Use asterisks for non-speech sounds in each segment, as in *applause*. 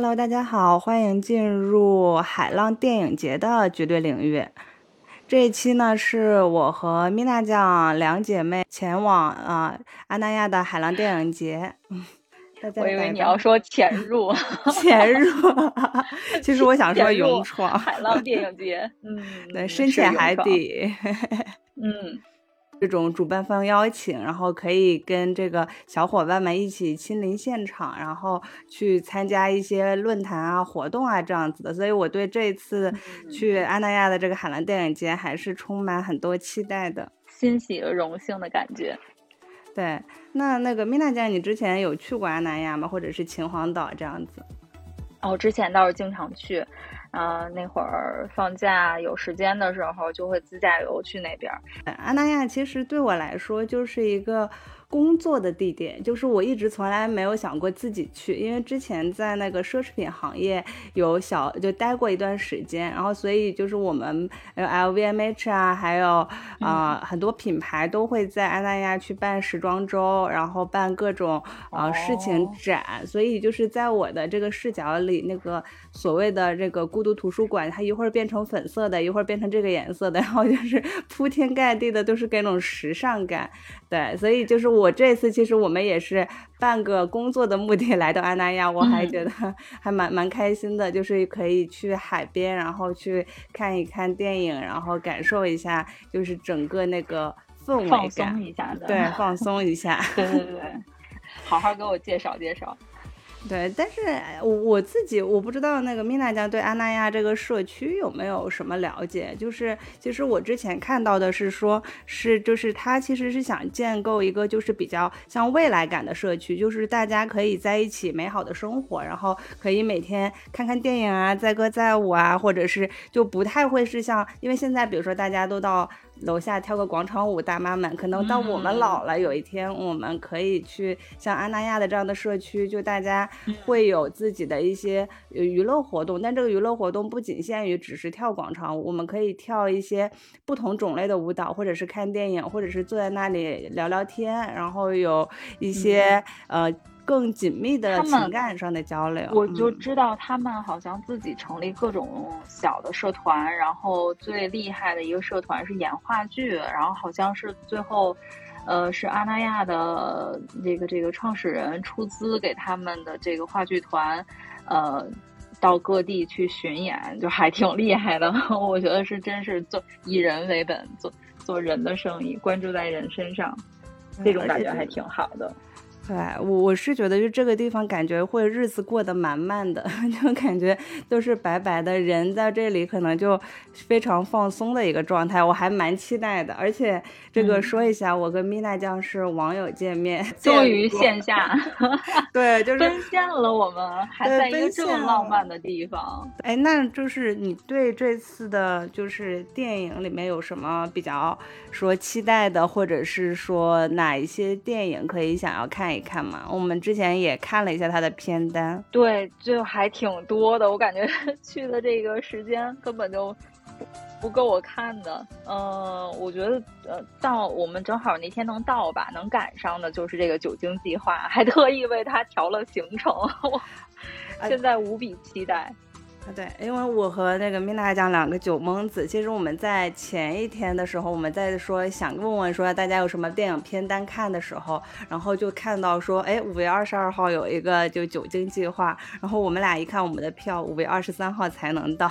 Hello，大家好，欢迎进入海浪电影节的绝对领域。这一期呢，是我和米娜酱两姐妹前往啊阿那亚的海浪电影节。我以为你要说潜入，潜入。*laughs* 其实我想说勇闯海浪电影节。嗯，*laughs* 对，深潜海底。嗯。这种主办方邀请，然后可以跟这个小伙伴们一起亲临现场，然后去参加一些论坛啊、活动啊这样子的。所以我对这次去阿那亚的这个海蓝电影节还是充满很多期待的，欣喜和荣幸的感觉。对，那那个米娜姐，你之前有去过阿那亚吗？或者是秦皇岛这样子？哦，之前倒是经常去。嗯，那会儿放假有时间的时候，就会自驾游去那边。阿那亚其实对我来说就是一个。工作的地点就是我一直从来没有想过自己去，因为之前在那个奢侈品行业有小就待过一段时间，然后所以就是我们呃 LVMH 啊，还有啊很多品牌都会在安那亚去办时装周，然后办各种啊事情展，所以就是在我的这个视角里，那个所谓的这个孤独图书馆，它一会儿变成粉色的，一会儿变成这个颜色的，然后就是铺天盖地的都是各种时尚感，对，所以就是。我这次其实我们也是半个工作的目的来到安那亚，我还觉得还蛮蛮开心的，就是可以去海边，然后去看一看电影，然后感受一下，就是整个那个氛围感，放松一下的，对，放松一下，对 *laughs* 对对，*laughs* 好好给我介绍介绍。对，但是我我自己我不知道那个米娜酱对安那亚这个社区有没有什么了解？就是其实我之前看到的是说，是就是他其实是想建构一个就是比较像未来感的社区，就是大家可以在一起美好的生活，然后可以每天看看电影啊，载歌载舞啊，或者是就不太会是像，因为现在比如说大家都到。楼下跳个广场舞，大妈们可能到我们老了，有一天我们可以去像阿那亚的这样的社区，就大家会有自己的一些娱乐活动。但这个娱乐活动不仅限于只是跳广场舞，我们可以跳一些不同种类的舞蹈，或者是看电影，或者是坐在那里聊聊天，然后有一些呃。更紧密的情感上的交流，我就知道他们好像自己成立各种小的社团，然后最厉害的一个社团是演话剧，然后好像是最后，呃，是阿那亚的这个这个创始人出资给他们的这个话剧团，呃，到各地去巡演，就还挺厉害的。*laughs* 我觉得是真是做以人为本，做做人的生意，关注在人身上，这种感觉还挺好的。对我我是觉得，就这个地方感觉会日子过得蛮慢的，*laughs* 就感觉都是白白的人在这里，可能就非常放松的一个状态，我还蛮期待的。而且这个说一下，我跟米娜酱是网友见面，终于线下，对，就 *laughs* 是奔现了。我们还在一个这么浪漫的地方。哎，那就是你对这次的，就是电影里面有什么比较说期待的，或者是说哪一些电影可以想要看？看嘛，我们之前也看了一下他的片单，对，就还挺多的。我感觉 *laughs* 去的这个时间根本就不够我看的。嗯，我觉得呃，到我们正好那天能到吧，能赶上的就是这个酒精计划，还特意为他调了行程，*laughs* 我现在无比期待。对，因为我和那个米娜讲两个酒蒙子，其实我们在前一天的时候，我们在说想问问说大家有什么电影片单看的时候，然后就看到说，哎，五月二十二号有一个就酒精计划，然后我们俩一看我们的票，五月二十三号才能到。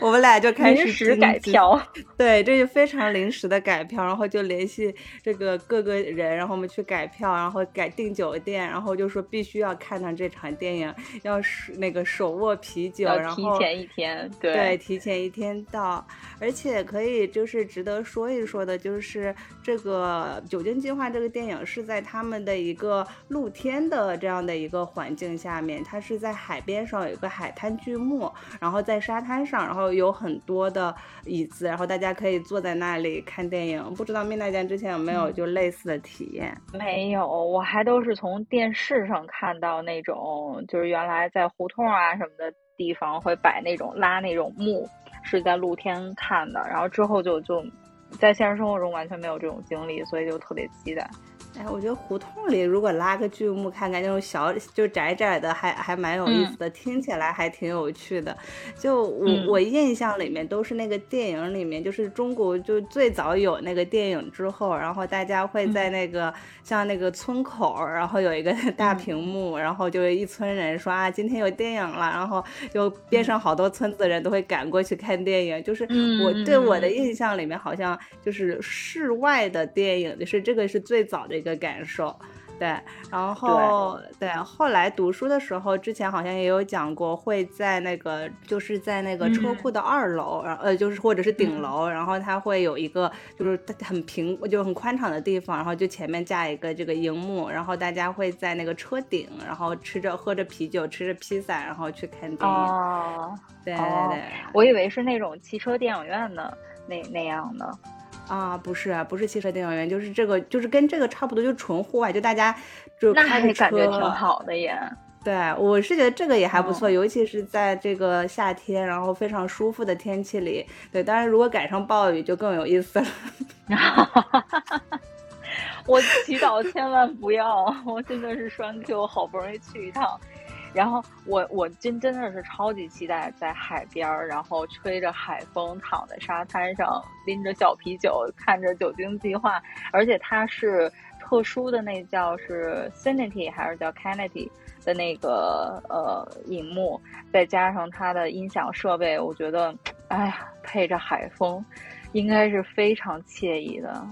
我们俩就开始改票，*laughs* 对，这就非常临时的改票，然后就联系这个各个人，然后我们去改票，然后改订酒店，然后就说必须要看上这场电影，要是那个手握啤酒，然后提前一天，对，提前一天到，而且可以就是值得说一说的，就是这个酒精计划这个电影是在他们的一个露天的这样的一个环境下面，它是在海边上有一个海滩剧目，然后在沙滩上。然后有很多的椅子，然后大家可以坐在那里看电影。不知道蜜娜酱之前有没有就类似的体验？没有，我还都是从电视上看到那种，就是原来在胡同啊什么的地方会摆那种拉那种幕，是在露天看的。然后之后就就在现实生活中完全没有这种经历，所以就特别期待。哎，我觉得胡同里如果拉个剧目看看，那种小就窄窄的，还还蛮有意思的，听起来还挺有趣的。就我我印象里面都是那个电影里面，就是中国就最早有那个电影之后，然后大家会在那个像那个村口，然后有一个大屏幕，然后就一村人说啊，今天有电影了，然后就边上好多村子的人都会赶过去看电影。就是我对我的印象里面，好像就是室外的电影，就是这个是最早的。一个感受，对，然后对，后来读书的时候，之前好像也有讲过，会在那个就是在那个车库的二楼，然后呃，就是或者是顶楼，然后它会有一个就是很平就很宽敞的地方，然后就前面架一个这个荧幕，然后大家会在那个车顶，然后吃着喝着啤酒，吃着披萨，然后去看电影。哦，对对对，我以为是那种汽车电影院的那那样的。啊，不是，不是汽车电影院，就是这个，就是跟这个差不多，就纯户外，就大家就开着车，感觉挺好的耶。对，我是觉得这个也还不错，尤其是在这个夏天，然后非常舒服的天气里。对，当然如果赶上暴雨就更有意思了。*laughs* 我祈祷千万不要，我真的是双 Q，好不容易去一趟。然后我我真真的是超级期待在海边儿，然后吹着海风，躺在沙滩上，拎着小啤酒，看着《酒精计划》，而且它是特殊的那叫是 Cinity 还是叫 Canity 的那个呃银幕，再加上它的音响设备，我觉得，哎呀，配着海风，应该是非常惬意的。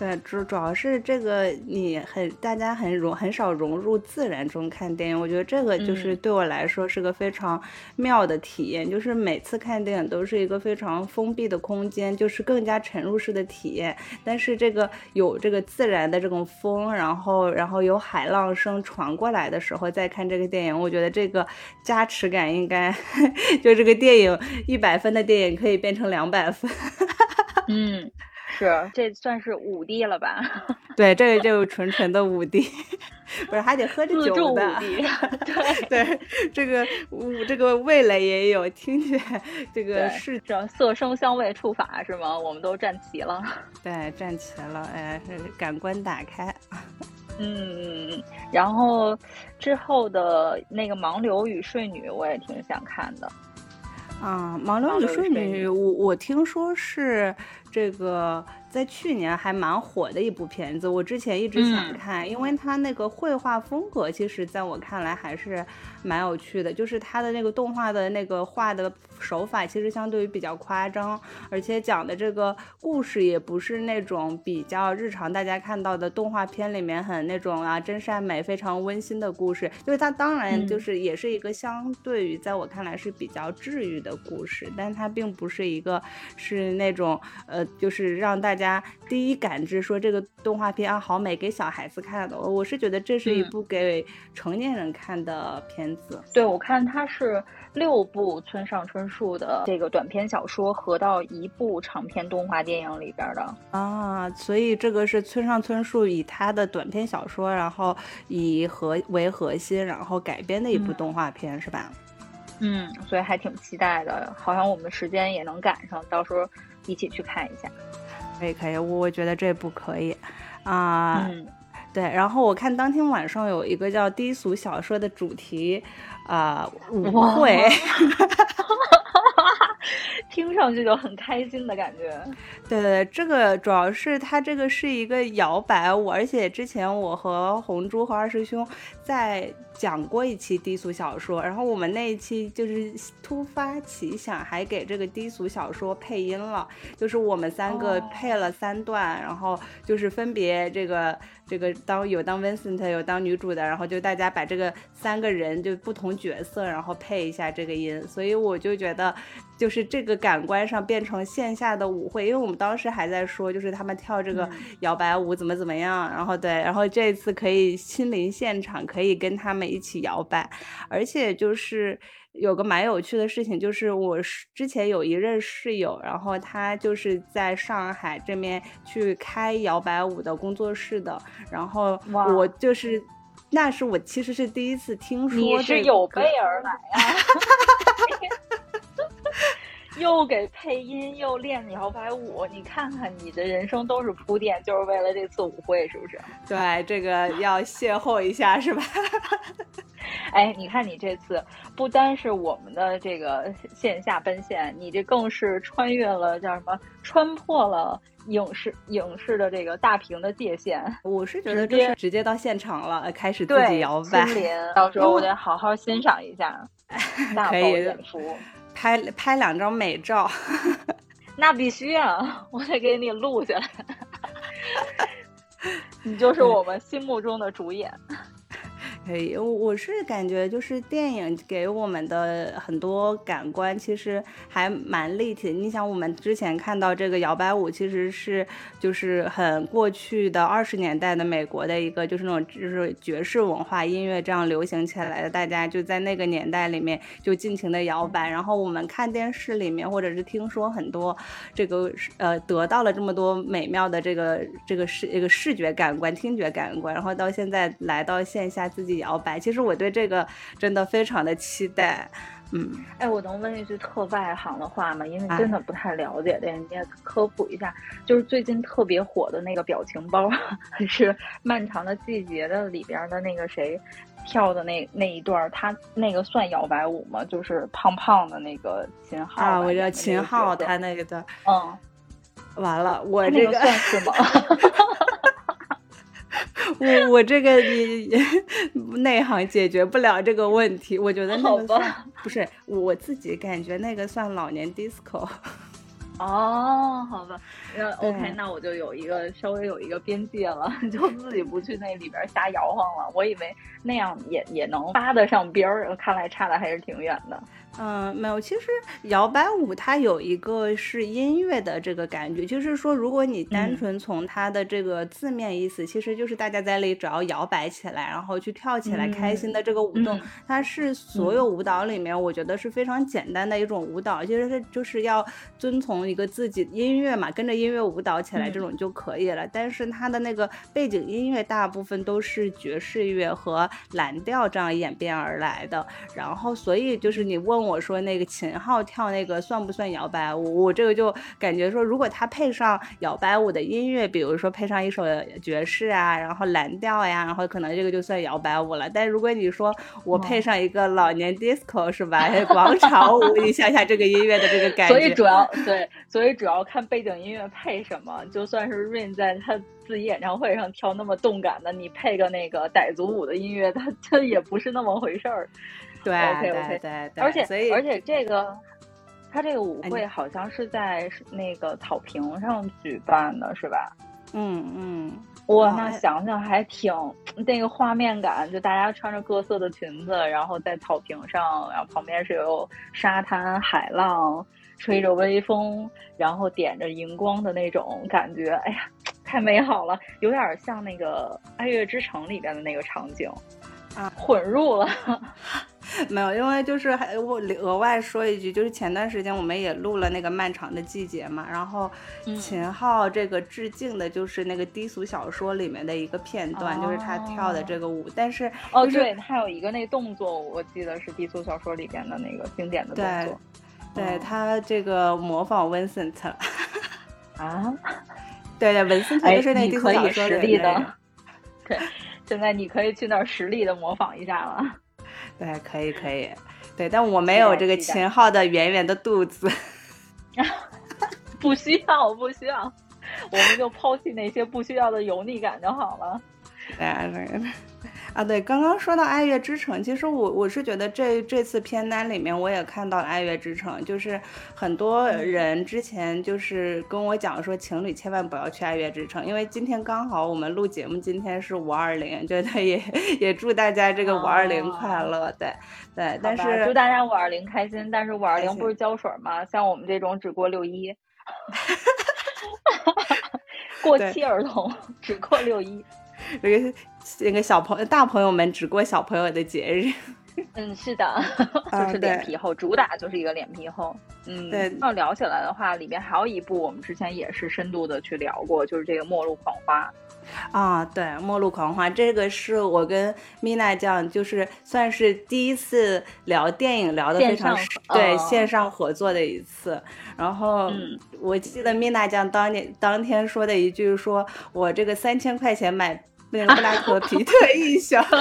对，主主要是这个你很大家很融很少融入自然中看电影，我觉得这个就是对我来说是个非常妙的体验。就是每次看电影都是一个非常封闭的空间，就是更加沉入式的体验。但是这个有这个自然的这种风，然后然后有海浪声传过来的时候再看这个电影，我觉得这个加持感应该 *laughs* 就这个电影一百分的电影可以变成两百分。*laughs* 嗯。是，这算是五 D 了吧？*laughs* 对，这个就纯纯的五 D，*laughs* 不是还得喝着酒的。*laughs* 对对，这个五这个味蕾也有，听起来这个是这色声香味触法是吗？我们都站齐了。对，站齐了，哎，感官打开。嗯，然后之后的那个《盲流与睡女》，我也挺想看的。啊，《盲流与睡女》，我我听说是。这个。在去年还蛮火的一部片子，我之前一直想看，因为它那个绘画风格，其实在我看来还是蛮有趣的。就是它的那个动画的那个画的手法，其实相对于比较夸张，而且讲的这个故事也不是那种比较日常大家看到的动画片里面很那种啊真善美非常温馨的故事。就是它当然就是也是一个相对于在我看来是比较治愈的故事，但它并不是一个是那种呃就是让大家。家第一感知说这个动画片啊好美，给小孩子看的。我是觉得这是一部给成年人看的片子。对，我看它是六部村上春树的这个短篇小说合到一部长篇动画电影里边的啊，所以这个是村上春树以他的短篇小说，然后以核为核心，然后改编的一部动画片，是吧？嗯，所以还挺期待的。好像我们时间也能赶上，到时候一起去看一下。可以可以，我我觉得这部可以，啊，对。然后我看当天晚上有一个叫低俗小说的主题，啊，舞会 *laughs* *laughs* 听上去就很开心的感觉。对对对，这个主要是它这个是一个摇摆舞，而且之前我和红珠和二师兄在。讲过一期低俗小说，然后我们那一期就是突发奇想，还给这个低俗小说配音了，就是我们三个配了三段，然后就是分别这个这个当有当 Vincent 有当女主的，然后就大家把这个三个人就不同角色，然后配一下这个音，所以我就觉得就是这个感官上变成线下的舞会，因为我们当时还在说就是他们跳这个摇摆舞怎么怎么样，然后对，然后这次可以亲临现场，可以跟他们。一起摇摆，而且就是有个蛮有趣的事情，就是我是之前有一任室友，然后他就是在上海这边去开摇摆舞的工作室的，然后我就是那是我其实是第一次听说，你是有备而来啊。*laughs* 又给配音，又练摇摆舞。你看看，你的人生都是铺垫，就是为了这次舞会，是不是？*laughs* 对，这个要邂逅一下，是吧？*laughs* 哎，你看你这次不单是我们的这个线下奔现，你这更是穿越了叫什么？穿破了影视影视的这个大屏的界限。我是觉得这是直接到现场了，开始自己摇摆。到时候我得好好欣赏一下，*laughs* 大可以演出，拍拍两张美照。*laughs* 那必须啊，我得给你录下来。*laughs* 你就是我们心目中的主演。可以，我我是感觉就是电影给我们的很多感官其实还蛮立体的。你想，我们之前看到这个摇摆舞，其实是就是很过去的二十年代的美国的一个就是那种就是爵士文化音乐这样流行起来的，大家就在那个年代里面就尽情的摇摆。然后我们看电视里面或者是听说很多这个呃得到了这么多美妙的这个这个视这个视觉感官、听觉感官，然后到现在来到线下自己。摇摆，其实我对这个真的非常的期待，嗯，哎，我能问一句特外行的话吗？因为真的不太了解，得你也科普一下，就是最近特别火的那个表情包，是《漫长的季节》的里边的那个谁跳的那那一段，他那个算摇摆舞吗？就是胖胖的那个秦昊啊，我叫秦昊，他那个段，嗯，完了，我这个算是吗？*laughs* 我我这个你 *laughs* 内行解决不了这个问题，我觉得那个算不是我自己感觉那个算老年 disco。*laughs* 哦，好吧，那 OK，那我就有一个稍微有一个边界了，*laughs* 就自己不去那里边瞎摇晃了。我以为那样也也能搭得上边儿，看来差的还是挺远的。嗯，没有。其实摇摆舞它有一个是音乐的这个感觉，就是说，如果你单纯从它的这个字面意思，其实就是大家在那里只要摇摆起来，然后去跳起来，开心的这个舞动，它是所有舞蹈里面我觉得是非常简单的一种舞蹈，其实是就是要遵从一个自己音乐嘛，跟着音乐舞蹈起来这种就可以了。但是它的那个背景音乐大部分都是爵士乐和蓝调这样演变而来的，然后所以就是你问。我说那个秦昊跳那个算不算摇摆舞？我这个就感觉说，如果他配上摇摆舞的音乐，比如说配上一首爵士啊，然后蓝调呀，然后可能这个就算摇摆舞了。但如果你说我配上一个老年 disco 是吧？广场舞，你想想这个音乐的这个感觉。所以主要对，所以主要看背景音乐配什么。就算是 Rain 在他自己演唱会上跳那么动感的，你配个那个傣族舞的音乐，他他也不是那么回事儿。对，OK OK，对对，而且而且这个，他这个舞会好像是在那个草坪上举办的，是吧？嗯嗯，哇，那想想还挺那个画面感，就大家穿着各色的裙子，然后在草坪上，然后旁边是有沙滩、海浪，吹着微风，然后点着荧光的那种感觉，哎呀，太美好了，有点像那个《爱乐之城》里边的那个场景啊，混入了。*laughs* 没有，因为就是还我额外说一句，就是前段时间我们也录了那个漫长的季节嘛，然后秦昊这个致敬的就是那个低俗小说里面的一个片段，就是他跳的这个舞，但是哦，对他有一个那动作，我记得是低俗小说里边的那个经典的动作，对他这个模仿 Vincent *laughs* 啊，*laughs* 对对，，Vincent 就是那低俗小说里的，对，现在你可以去那儿实力的模仿一下了。对，可以可以，对，但我没有这个秦昊的圆圆的肚子，*laughs* 不需要不需要，我们就抛弃那些不需要的油腻感就好了。对啊，对。啊，对，刚刚说到《爱乐之城》，其实我我是觉得这这次片单里面我也看到了《爱乐之城》，就是很多人之前就是跟我讲说，情侣千万不要去爱乐之城，因为今天刚好我们录节目，今天是五二零，觉得也也祝大家这个五二零快乐，对对，但是祝大家五二零开心，但是五二零不是胶水吗？像我们这种只过六一，*laughs* 过期儿童 *laughs* 只过六一。这 *laughs* 个那个小朋友、大朋友们只过小朋友的节日，*laughs* 嗯，是的，*laughs* 就是脸皮厚，主打就是一个脸皮厚。嗯，对。要聊起来的话，里面还有一部我们之前也是深度的去聊过，就是这个《末路狂花》。啊，对，《末路狂花》这个是我跟米娜酱就是算是第一次聊电影，聊的非常对线上合作的一次。然后嗯我记得米娜酱当年当天说的一句，说我这个三千块钱买那个布拉克皮特 *laughs* 印象。*laughs*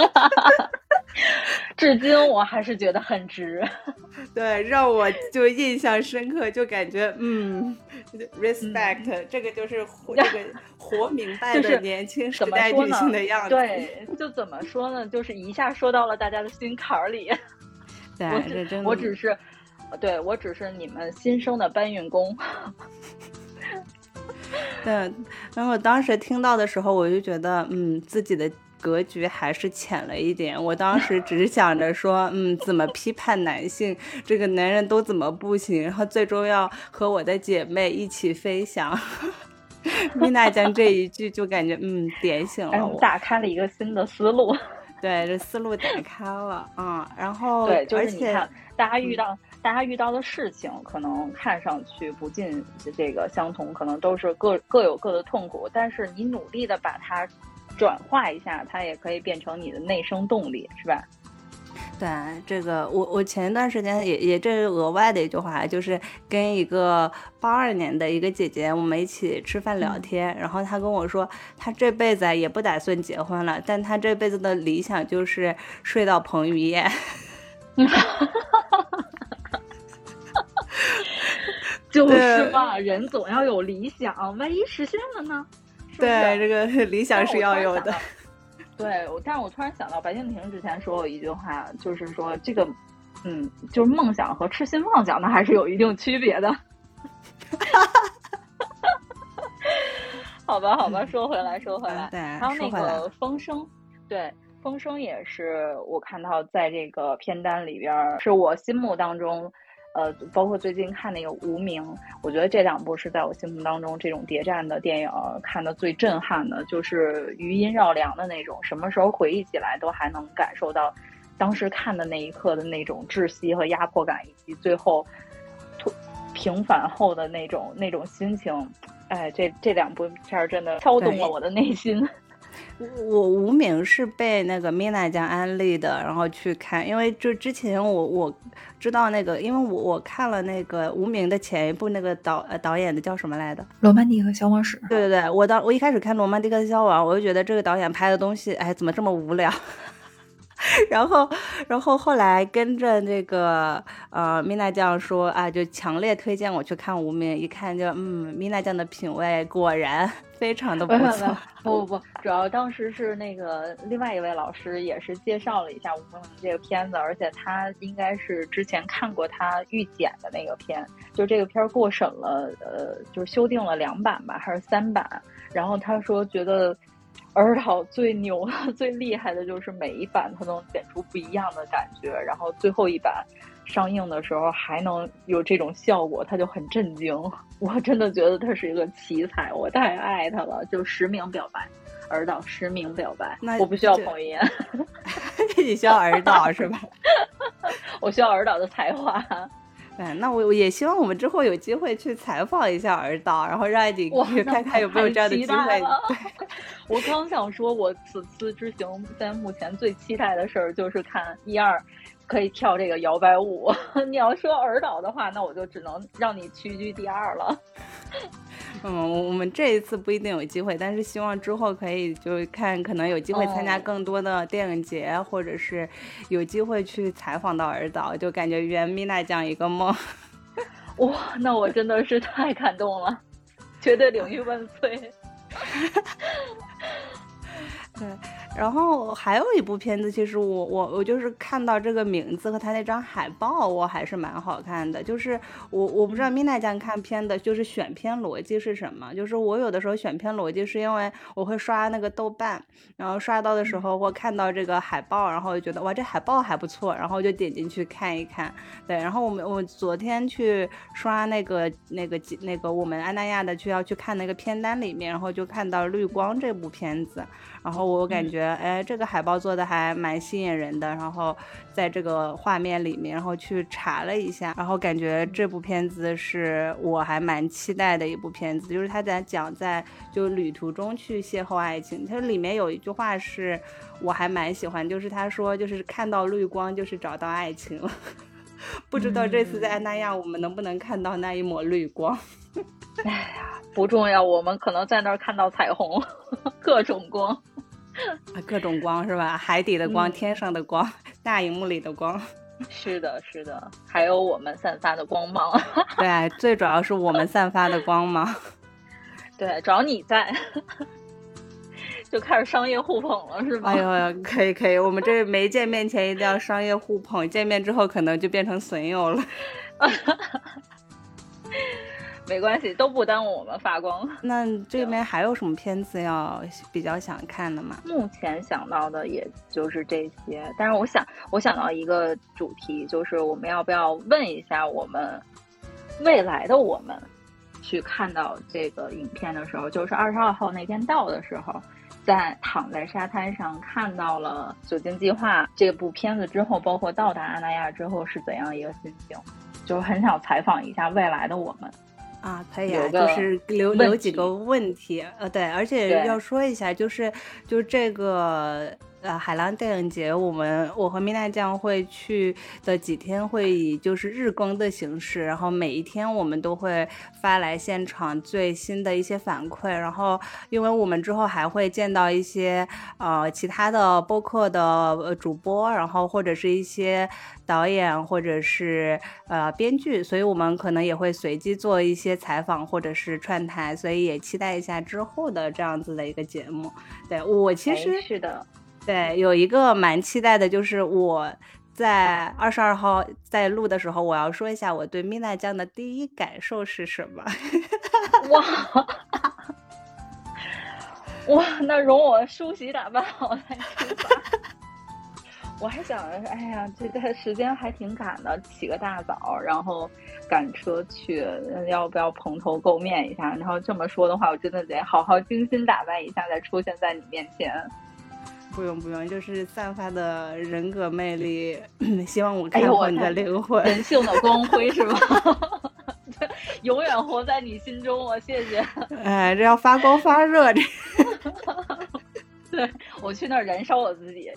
至今我还是觉得很值，*laughs* 对，让我就印象深刻，就感觉嗯，respect，这个就是这个活明白的年轻时代女性的样子。对，就怎么说呢？就是一下说到了大家的心坎儿里。对，我只，我只是，对我只是你们新生的搬运工。*laughs* 对，然后我当时听到的时候，我就觉得，嗯，自己的。格局还是浅了一点。我当时只是想着说，嗯，怎么批判男性，这个男人都怎么不行，然后最终要和我的姐妹一起飞翔。*laughs* 米娜讲这一句，就感觉嗯，点醒了我，打开了一个新的思路。*laughs* 对，这思路打开了，嗯，然后对，就是你看，大家遇到大家遇到的事情，可能看上去不尽这个相同，可能都是各各有各的痛苦，但是你努力的把它。转化一下，它也可以变成你的内生动力，是吧？对，这个我我前一段时间也也这是额外的一句话，就是跟一个八二年的一个姐姐，我们一起吃饭聊天，然后她跟我说，她这辈子也不打算结婚了，但她这辈子的理想就是睡到彭于晏。*laughs* 就是嘛，人总要有理想，万一实现了呢？对，这个理想是要有的。*laughs* 对，但是我突然想到，白敬亭之前说过一句话，就是说这个，嗯，就是梦想和痴心妄想，那还是有一定区别的。*laughs* 好吧，好吧，说回来，说回来，对还有那个风声，对，风声也是我看到在这个片单里边，是我心目当中。呃，包括最近看那个《无名》，我觉得这两部是在我心目当中这种谍战的电影看的最震撼的，就是余音绕梁的那种，什么时候回忆起来都还能感受到当时看的那一刻的那种窒息和压迫感，以及最后平反后的那种那种心情。哎，这这两部片儿真的敲动了我的内心。我无名是被那个米娜酱安利的，然后去看，因为就之前我我知道那个，因为我我看了那个无名的前一部那个导呃导演的叫什么来的《罗曼蒂克消亡史》。对对对，我当我一开始看《罗曼蒂克消亡》，我就觉得这个导演拍的东西，哎，怎么这么无聊？*laughs* 然后，然后后来跟着那个呃米娜酱说啊，就强烈推荐我去看《无名》，一看就嗯，米娜酱的品味果然 *laughs* 非常的不错。不不不，主要当时是那个另外一位老师也是介绍了一下《无名》这个片子，而且他应该是之前看过他预剪的那个片，就这个片过审了，呃，就是修订了两版吧，还是三版？然后他说觉得。尔导最牛的、*laughs* 最厉害的就是每一版他能剪出不一样的感觉，然后最后一版上映的时候还能有这种效果，他就很震惊。我真的觉得他是一个奇才，我太爱他了。就实名表白，尔导实名表白，我不需要彭于晏，*laughs* 你需要尔导是吧？*laughs* 我需要尔导的才华。对，那我也希望我们之后有机会去采访一下尔导，然后让你看看有没有这样的机会。我刚想说，我此次之行在目前最期待的事儿就是看一二可以跳这个摇摆舞。*laughs* 你要说尔导的话，那我就只能让你屈居第二了。*laughs* 嗯，我们这一次不一定有机会，但是希望之后可以就看，可能有机会参加更多的电影节，或者是有机会去采访到尔导，就感觉圆米娜这样一个梦。*laughs* 哇，那我真的是太感动了，绝对领域万岁！对。然后还有一部片子，其实我我我就是看到这个名字和他那张海报，我还是蛮好看的。就是我我不知道米娜酱看片的，就是选片逻辑是什么？就是我有的时候选片逻辑是因为我会刷那个豆瓣，然后刷到的时候我看到这个海报，然后就觉得哇这海报还不错，然后就点进去看一看。对，然后我们我昨天去刷那个那个那个我们安娜亚的去要去看那个片单里面，然后就看到《绿光》这部片子，然后我感觉。得，哎，这个海报做的还蛮吸引人的。然后在这个画面里面，然后去查了一下，然后感觉这部片子是我还蛮期待的一部片子。就是他在讲在就旅途中去邂逅爱情。它里面有一句话是我还蛮喜欢，就是他说就是看到绿光就是找到爱情了。*laughs* 不知道这次在安那亚我们能不能看到那一抹绿光？*laughs* 哎呀，不重要，我们可能在那儿看到彩虹，各种光，各种光是吧？海底的光，天上的光，大荧幕里的光。*laughs* 是的，是的，还有我们散发的光芒。*laughs* 对，最主要是我们散发的光芒。*laughs* 对，只要你在。就开始商业互捧了，是吧？哎呦，可以可以，我们这没见面前一定要商业互捧，见面之后可能就变成损友了。没关系，都不耽误我们发光。*laughs* 那这边还有什么片子要比较想看的吗？目前想到的也就是这些，但是我想，我想到一个主题，就是我们要不要问一下我们未来的我们，去看到这个影片的时候，就是二十二号那天到的时候。在躺在沙滩上看到了《酒精计划》这部片子之后，包括到达阿那亚之后是怎样一个心情？就很想采访一下未来的我们啊，可以啊，就是留留几个问题，呃，对，而且要说一下，就是就是这个。呃，海浪电影节，我们我和米娜酱会去的几天会以就是日更的形式，然后每一天我们都会发来现场最新的一些反馈，然后因为我们之后还会见到一些呃其他的播客的主播，然后或者是一些导演或者是呃编剧，所以我们可能也会随机做一些采访或者是串台，所以也期待一下之后的这样子的一个节目。对我其实是的。对，有一个蛮期待的，就是我在二十二号在录的时候，我要说一下我对蜜娜酱的第一感受是什么。哇哇，那容我梳洗打扮好再出发。*laughs* 我还想着，哎呀，这这时间还挺赶的，起个大早，然后赶车去，要不要蓬头垢面一下？然后这么说的话，我真的得好好精心打扮一下，再出现在你面前。不用不用，就是散发的人格魅力，*coughs* 希望我看破你的灵魂，人性的光辉是吗？*laughs* 永远活在你心中，我谢谢。哎，这要发光发热，这。*laughs* 对我去那儿燃烧我自己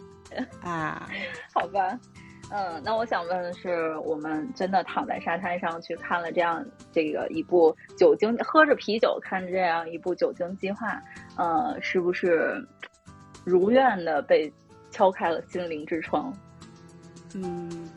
啊，*laughs* 好吧。嗯，那我想问的是，我们真的躺在沙滩上去看了这样这个一部酒精，喝着啤酒看这样一部酒精计划，呃，是不是？如愿的被敲开了心灵之窗。嗯，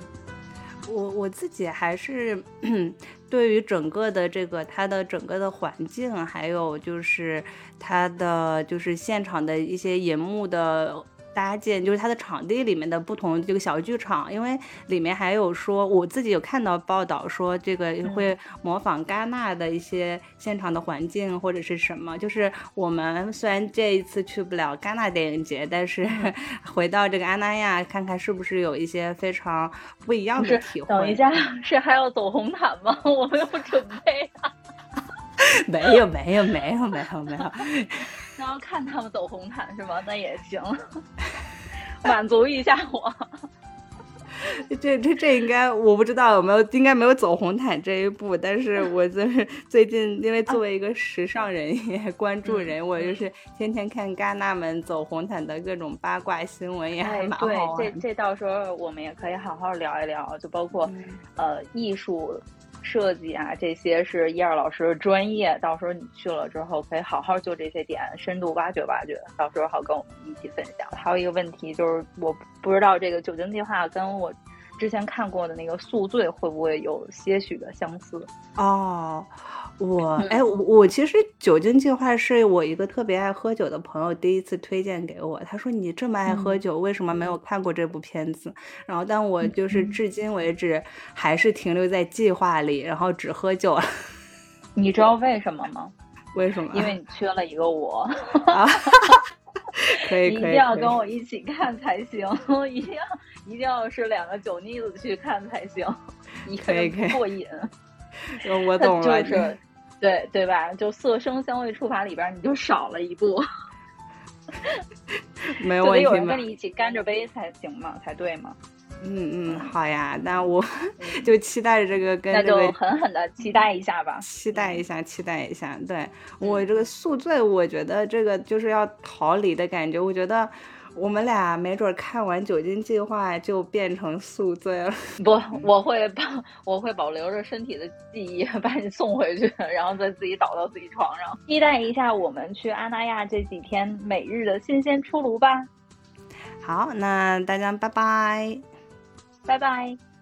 我我自己还是 *clears throat* 对于整个的这个它的整个的环境，还有就是它的就是现场的一些银幕的。搭建就是它的场地里面的不同这个小剧场，因为里面还有说我自己有看到报道说这个会模仿戛纳的一些现场的环境或者是什么。就是我们虽然这一次去不了戛纳电影节，但是 *laughs* 回到这个阿那亚看看是不是有一些非常不一样的体会。等一下，是还要走红毯吗？*laughs* 我没有准备。*laughs* 没有没有没有没有没有。然后看他们走红毯是吗？那也行，*laughs* 满足一下我。这这这应该我不知道有没有，应该没有走红毯这一步。但是我就是 *laughs* 最近，因为作为一个时尚人也关注人，我就是天天看戛纳们走红毯的各种八卦新闻，也还蛮好玩。对，这这到时候我们也可以好好聊一聊，就包括呃艺术。设计啊，这些是一二老师专业。到时候你去了之后，可以好好就这些点深度挖掘挖掘。到时候好跟我们一起分享。还有一个问题就是，我不知道这个酒精计划跟我之前看过的那个宿醉会不会有些许的相似哦。我哎，我我其实酒精计划是我一个特别爱喝酒的朋友第一次推荐给我。他说你这么爱喝酒，为什么没有看过这部片子？然后，但我就是至今为止还是停留在计划里，然后只喝酒。*laughs* 你知道为什么吗？为什么？因为你缺了一个我。*laughs* 可以，*laughs* 你一定要跟我一起看才行，一定要一定要是两个酒腻子去看才行，你可以过瘾。*laughs* 我懂 *laughs* 了，就是，对对吧？就色声香味触法里边，你就少了一步。*laughs* 没有问题有人跟你一起干着杯才行嘛，才对嘛。嗯嗯，好呀，那我就期待着这个跟那就狠狠的期待一下吧，期待一下，期待一下。对我这个宿醉，我觉得这个就是要逃离的感觉。我觉得我们俩没准看完《酒精计划》就变成宿醉了。*laughs* 不，我会保，我会保留着身体的记忆，把你送回去，然后再自己倒到自己床上。期待一下我们去阿那亚这几天每日的新鲜出炉吧。好，那大家拜拜。拜拜。